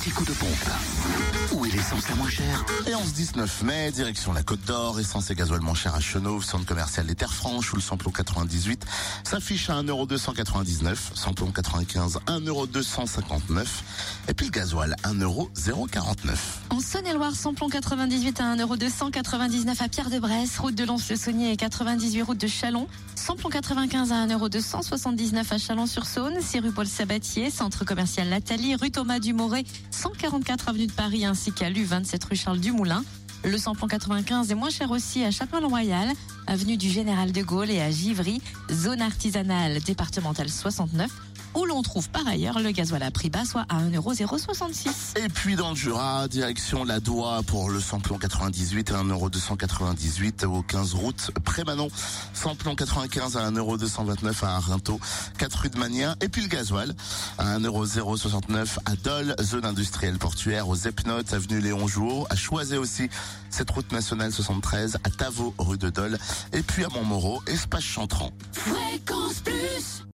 petit coup de pompe. Où est l'essence la moins chère Et en ce 19 mai, direction la Côte d'Or, essence et gasoil moins cher à Chenauve, centre commercial des Terres Franches, où le samplon 98 s'affiche à 1,299€, samplon 95 1,259€, et puis le gasoil 1,049€. En Saône-et-Loire, samplon 98 à 1,299€ à Pierre-de-Bresse, route de Lons-le-Saunier et 98 route de Chalon. Samplon 95 à 1,279€ à Chalon-sur-Saône, 6 rue Paul Sabatier, centre commercial Lathalie, rue Thomas Dumoré, 144 avenue de Paris ainsi qu'à l'U 27 rue Charles Dumoulin. Le samplon 95 est moins cher aussi à Châtellerault-Royal, avenue du Général de Gaulle et à Givry, zone artisanale départementale 69, où l'on trouve par ailleurs le gasoil à prix bas, soit à 1,066€. Et puis dans le Jura, direction la Doua pour le samplon 98 à 1,298€ au 15 route Prémanon. Samplon 95 à 1,229€ à Arinto, 4 rue de Magnin. Et puis le gasoil à 1,069€ à Dole, zone industrielle portuaire aux Epnotes, avenue Léon Jouot, à Choisey aussi, cette route nationale 73, à Tavaux, rue de Dole. Et puis à Montmoreau, espace Chantran. Fréquence Plus